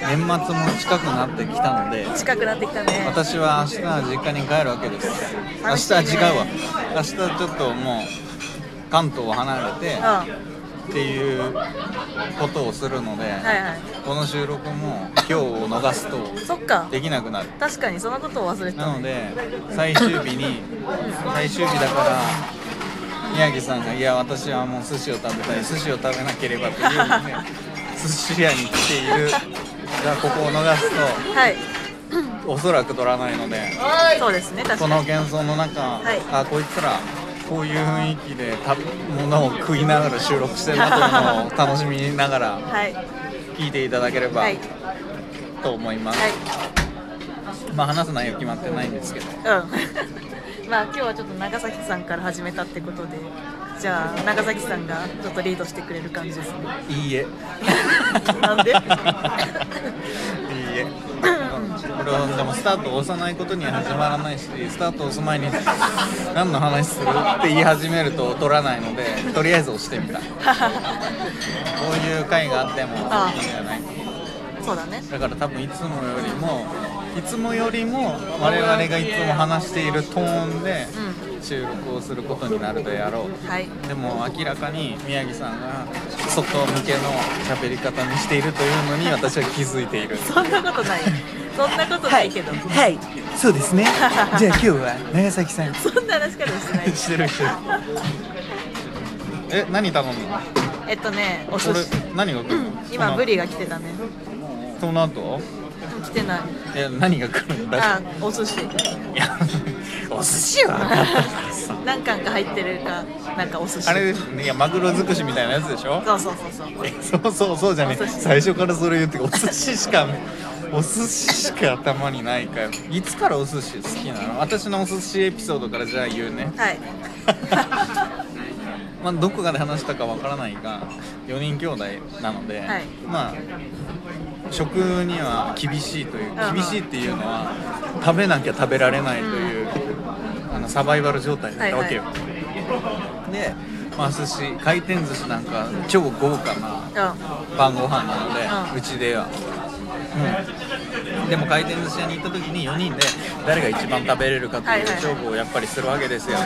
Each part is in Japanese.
年末も近くなってきたので近くなってきたね。私は明日は実家に帰るわけです。明日は違うわ。明日ちょっともう関東を離れてうん。っていうことをするので、はいはい。この収録も今日を逃すとそっか。できなくなる。確かにそのことを忘れてたなので最終日に最終日だから宮城さんが「いや私はもう寿司を食べたい寿司を食べなければ」というので 寿司屋に来ているがここを逃すはい。とおそらく取らないのでそうですね確こかに。の幻想の中、い。あこいつらこういう雰囲気で食べ物を食いながら収録してるなというのを楽しみながらはい。聞いていただければはい。と思います、はい。まあ話す内容決まってないんですけど。うん。まあ今日はちょっと長崎さんから始めたってことでじゃあ長崎さんがちょっとリードしてくれる感じですね。いいえ。なんで？いいえ。これはでもスタートを押さないことには始まらないしスタートを押す前に 何の話するって言い始めると取らないのでとりあえず押してみた。こういう回があってもいいんじゃない。そうだね。だから多分いつもよりもいつもよりも我々がいつも話しているトーンでう収録をすることになるであろう。はい。でも明らかに宮城さんが外向けの喋り方にしているというのに私は気づいている。そんなことない。そんなことないけど、はい。そうですね。じゃあ今日は長崎さん。そんな話し方してない。してる。してる。え何頼むの？えっとねお寿司。何が来るの？今ブリが来てたね。その後？来てない。え何が来るんだあお寿司。いやお寿司は何貫か入ってるかなんかお寿司。あれですねいやマグロ尽くしみたいなやつでしょ？そうそうそうそう。えそうそうそうじゃねお寿司。最初からそれ言ってお寿司しかお寿司しか頭にないかよいつからお寿司好きなの？私のお寿司エピソードからじゃあ言うね。はい。まあどこかで話したかわからないが4人兄弟なので、はい。まあ食には厳しいといううんうん。厳しいっていうのは食べなきゃ食べられないという、あのサバイバル状態だったわけよ、で、まあ、寿司回転寿司なんか超豪華なう晩ご飯なので、ううんちでは、うん、でも回転寿司屋に行った時に4人で誰が一番食べれるかとはいいうはい勝負をやっぱりするわけですよ、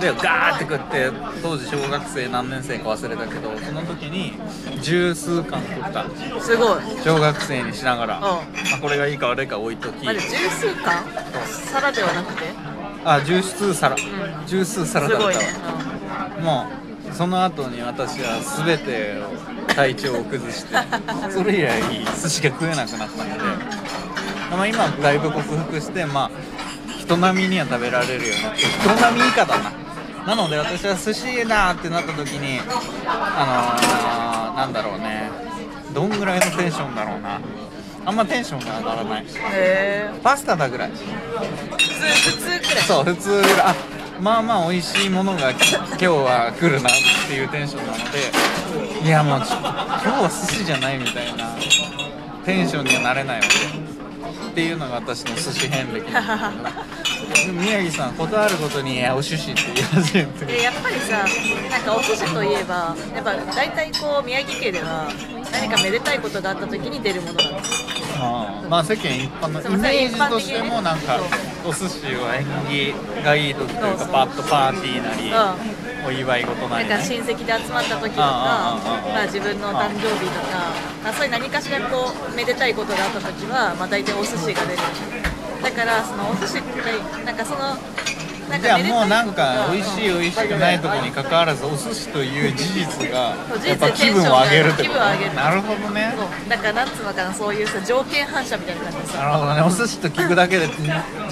でガーって食って当時小学生何年生か忘れたけどその時に十数貫食った。んすごい。小学生にしながら、ん。まあ、これがいいか悪いか置いとき。まず十数貫？皿ではなくて？あ十数皿、ん。十数皿だった。わすごいね、もうその後に私は全てを体調を崩して それ以来寿司が食えなくなったので、まあ、今はだいぶ克服してまあ人並みには食べられるようになって人並み以下だな。なので私は寿司だってなった時にあのー、なんだろうねどんぐらいのテンションだろうなあんまテンションが上がらない。へえパスタだぐらい。普通普通くらい。そう普通ぐらい。あまあまあ美味しいものが今日は来るなっていうテンションなので。いやもう今日は寿司じゃないみたいな。テンションにはなれないわけ。っていうのが私の寿司遍歴なんだけど。宮城さんことあるごとに「いやお寿司」って言い始めてでやっぱりさなんかお寿司といえばやっぱ大体こう宮城家では何かめでたいことがあった時に出るものなんですまあ世間一般のイメージとしてもなんかお寿司は縁起がいい時というかパッとパーティーなりお祝い事なりね。なんか親戚で集まった時とかまあ、自分の誕生日とか、まあ、そういう何かしらこうめでたいことがあった時は、まあ、大体お寿司が出る。だからそのお寿司ってなんかそのじゃもうなんか美味しい美味しくないとこに関わらずお寿司という事実がやっぱ気分を上げるってこと。気分を上げる。なるほどね。だからなんつうのかなそういうさ条件反射みたいな感じ。でさなるほどね。お寿司と聞くだけでち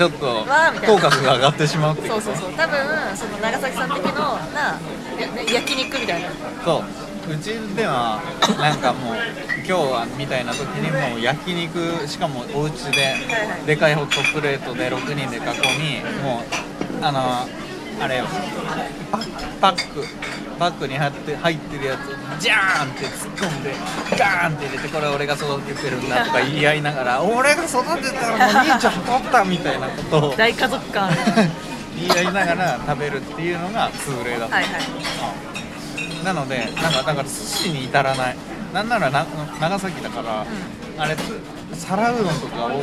ょっとわーみたいな。口角が上がってしまうっていそうそうそう。多分その長崎さん的のな焼肉みたいな。そう。うちではなんかもう今日はみたいな時にもう焼肉しかもお家ではいでかいホットプレートで6人で囲みもうあのあれよ。パパック。パックに入って入ってるやつジャーンって突っ込んでガーンって入れてこれ俺が育ててるんだとか言い合いながら俺が育てたらもう兄ちゃん取ったみたいなことを大家族感。言い合いながら食べるっていうのが通例だった、はいはい。なのでなんかだから寿司に至らない。なんならな長崎だから、あれ皿うどんとかを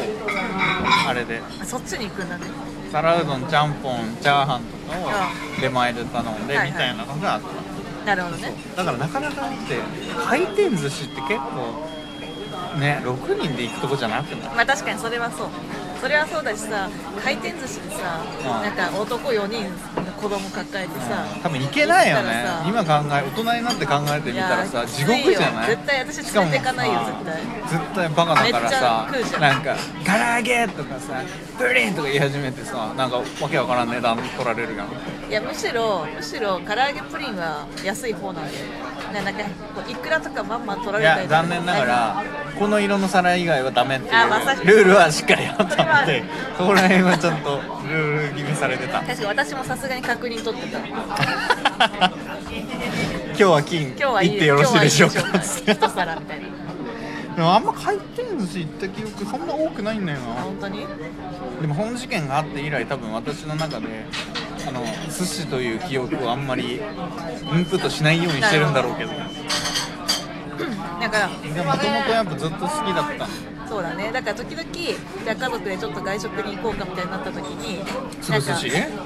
あれで。あそっちに行くんだね皿うどんちゃんぽんチャーハンとかをう出前で頼んでみたいなのがあった、なるほどね。だからなかなかって回転寿司って結構ね6人で行くとこじゃなくない？まあ確かにそれはそう。それはそうだしさ回転寿司でさうんなんか男4人子供抱えてさ。多分行けないよね。今考え大人になって考えてみたらさいや地獄じゃない？絶対私連れてかないよしかもさ絶絶対バカだからさなんか「唐揚げ!」とかさ「プリン!」とか言い始めてさなんかわけわからん値段取られるやん。いやむしろむしろ唐揚げプリンは安い方なんでね。なんかいくらとかまんまん取らいやれたりとか。残念ながらこの色の皿以外はダメっていうルールはしっかりあったのでそこら辺はちゃんとルール決めされてた。確かに私もさすがに確認取ってた。今日は金。今日はいい行ってよろしいでしょうか。一皿みたいな。でもあんま回転寿司行った記憶そんな多くないんだよな。あ本当に？でも本事件があって以来多分私の中であの寿司という記憶をあんまりインプットしないようにしてるんだろうけど。だからでももともとやっぱずっと好きだったそうだね。だから時々じゃあ家族でちょっと外食に行こうかみたいになった時になん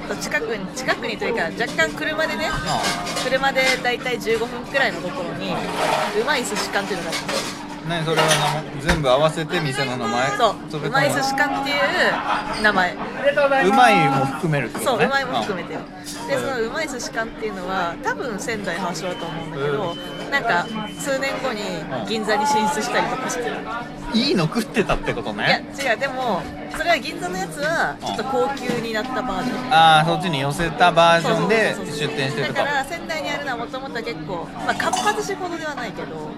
か近くに近くにというか若干車でねあ車で大体15分くらいのところにうまい寿司館っていうのがあって何それは名前全部合わせて店の名前そうう。まい寿司館っていう名前。うまいも含めるってことね。そううまいも含めてよ。でそのうまい寿司館っていうのは多分仙台発祥だと思うんだけどなんか数年後に銀座に進出したりとかしてる。あいいの食ってたってこといやね違う。でもそれは銀座のやつはちょっと高級になったバージョン。ああそっちに寄せたバージョンで出店してるだから仙台にあるのはもともと結構まあかっぱ寿司ほどではないけど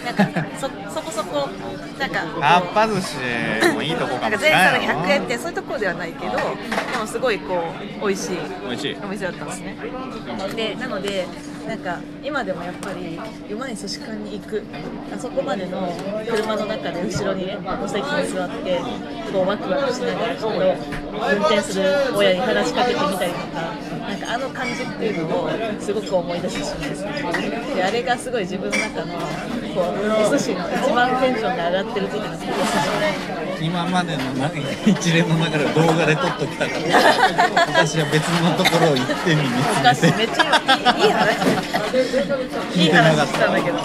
なんかそそこそこなんかかっぱ寿司もいいとこかなんかもしれない全皿100円ってそういうところではないけどでもすごいこう美味しい美味しい。お店だったんですね。でなのでなんか今でもやっぱりうまい寿司館に行くあそこまでの車の中で後ろにねお席に座ってこうワクワクしながらそれを運転する親に話しかけてみたりとかなんかあの感じっていうのをすごく思い出すしますであれがすごい自分の中のこうお寿司の一番テンションが上がってる時のお寿司今までのな一連の中で動画で撮っときたか。ら 私は別のところを行ってみ見おかしいつめてめっちゃいいいい話いい話したんだけど。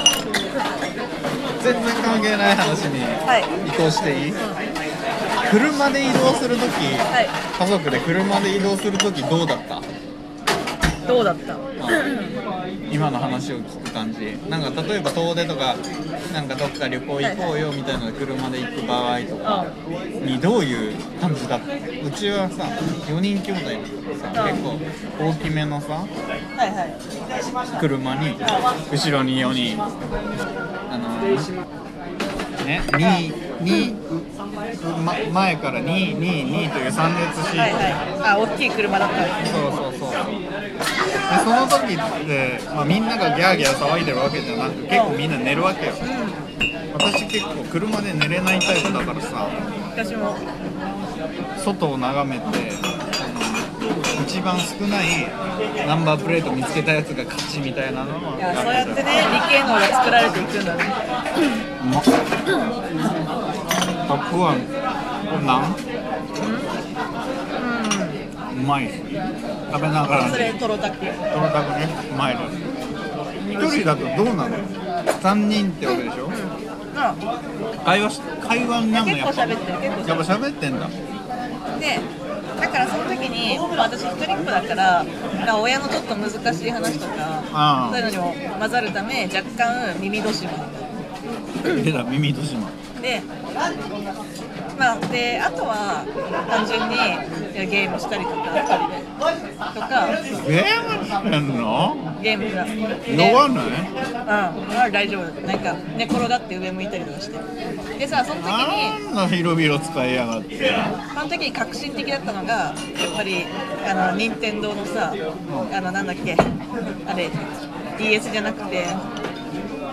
全然関係ない話にはい。移行していい、車で移動するとき、はい。家族で車で移動するときどうだった？どうだった？今の話を聞く感じ。なんか例えば遠出とかなんかどっか旅行行こうよみたいな車で行く場合とかにどういう感じだ？ったうちはさ4人兄弟だからさ結構大きめのさ車に後ろに4人。あのね2 2ま前から222という3列シート、はいはい。あ大きい車だったそうそうその時って、まあ、みんながギャーギャー騒いでるわけじゃなく結構みんな寝るわけよ。私結構車で寝れないタイプだからさ私も外を眺めて一番少ないナンバープレート見つけたやつが勝ちみたいなのをいやそうやってね理系能が作られていくんだね。うまっタップワンこれなんうまい。食べながら。それトロタクトロタクね。うまいの。一人だとどうなの？三人ってわけでしょ？あ会話し会話になるの？やっぱ。喋ってる。結構やっぱ喋ってんだ。でだからその時に私一人っ子だからか親のちょっと難しい話とかあそういうのにも混ざるため若干耳戸島。出た耳としまでまあであとは単純にゲームしたりとか一人でとか。ゲームしてんの？ゲームが酔わない？うん。まあ大丈夫。なんか寝転がって上向いたりとかして。でさその時に。あんな広々使いやがって。その時に革新的だったのがやっぱりあの任天堂のさあのなんだっけあれ DS じゃなくて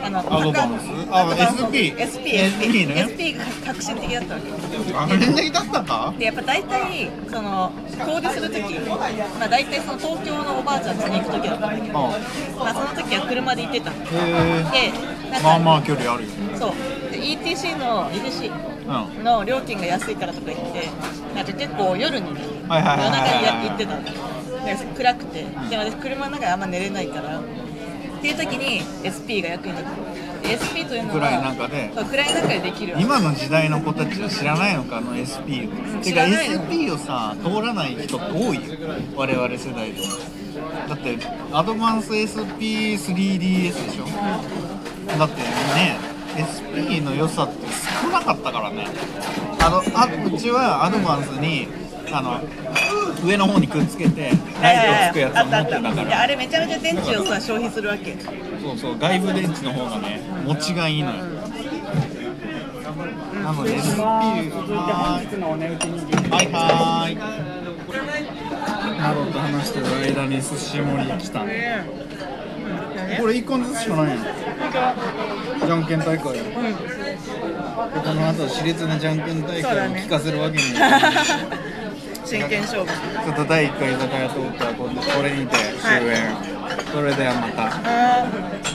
あのアドバンスあ SP SP ね。SP が革新的だったわけ。あれ的だったかでやっぱ大体その遠出する時まあ大体その東京のおばあちゃん家に行く時だったんだけどあまあその時は車で行ってた。のへえでまあまあ距離あるよそう。で ETC の ETC うん。の料金が安いからとか言ってなんか結構夜にね夜中にや行ってたので暗くて。で私車の中であんま寝れないからっていう時に SP が役に立ってで SP というのは暗い中で。暗い中でできる。今の時代の子たちは知らないのかあの SP を、んてか SP をさ通らない人多いよ我々世代でだってアドバンス SP3DS でしょ。だってね SP の良さって少なかったからね。あのあうちはアドバンスにあの上の方にくっつけてライトつくやつを持ってたかいやあられめちゃめちゃ電池をさ消費するわけ。そうそう外部電池の方がね持ちがいいのよ。なので SP はいはーいなどと話してる間に寿司盛り来たね。これ1個ずつしかないの？じゃんけん大会。よでこの後熾烈なじゃんけん大会を聞かせるわけにはいかない 真剣勝負。ちょっと第1回居酒屋トークはこれこれにて終演、それではまた